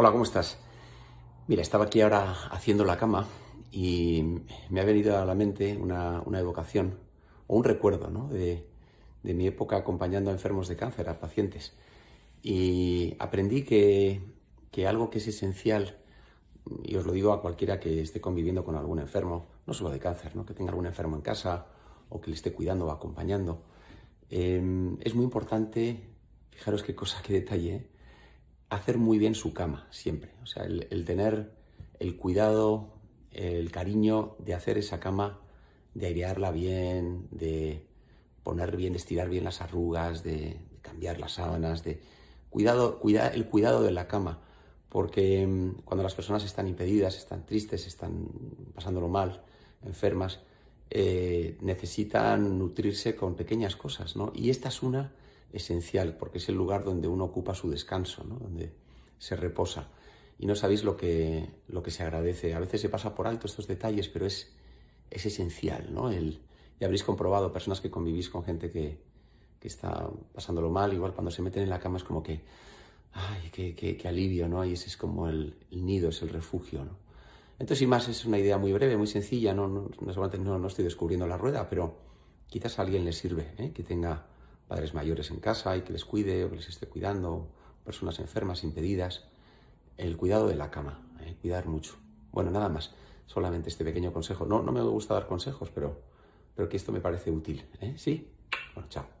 Hola, ¿cómo estás? Mira, estaba aquí ahora haciendo la cama y me ha venido a la mente una, evocación o un recuerdo ¿no? de, mi época acompañando a enfermos de cáncer, a pacientes. Y aprendí que, algo que es esencial, y os lo digo a cualquiera que esté conviviendo con algún enfermo, no solo de cáncer, ¿no? que tenga algún enfermo en casa o que le esté cuidando o acompañando, eh, es muy importante, fijaros qué cosa, qué detalle, ¿eh? Hacer muy bien su cama, siempre. O sea, el, tener el cuidado, el cariño de hacer esa cama, de airearla bien, de poner bien, de estirar bien las arrugas, de, cambiar las sábanas, de cuidado, cuida, el cuidado de la cama. Porque mm, cuando las personas están impedidas, están tristes, están pasándolo mal, enfermas, eh, necesitan nutrirse con pequeñas cosas, ¿no? Y esta es una esencial, porque es el lugar donde uno ocupa su descanso, ¿no? donde se reposa. Y no sabéis lo que, lo que se agradece. A veces se pasa por alto estos detalles, pero es, es esencial. ¿no? El, ya habréis comprobado, personas que convivís con gente que, que está pasándolo mal, igual cuando se meten en la cama es como que, ay, qué, qué, alivio, ¿no? Y ese es como el, nido, es el refugio. Entonces, y más, es una idea muy breve, muy sencilla, no, no, no, no estoy descubriendo la rueda, pero quizás a alguien le sirve, ¿eh? que tenga padres mayores en casa y que les cuide o que les esté cuidando, personas enfermas, impedidas. El cuidado de la cama, ¿eh? cuidar mucho. Bueno, nada más, solamente este pequeño consejo. No, no me gusta dar consejos, pero, pero que esto me parece útil. ¿eh? ¿Sí? Bueno, chao.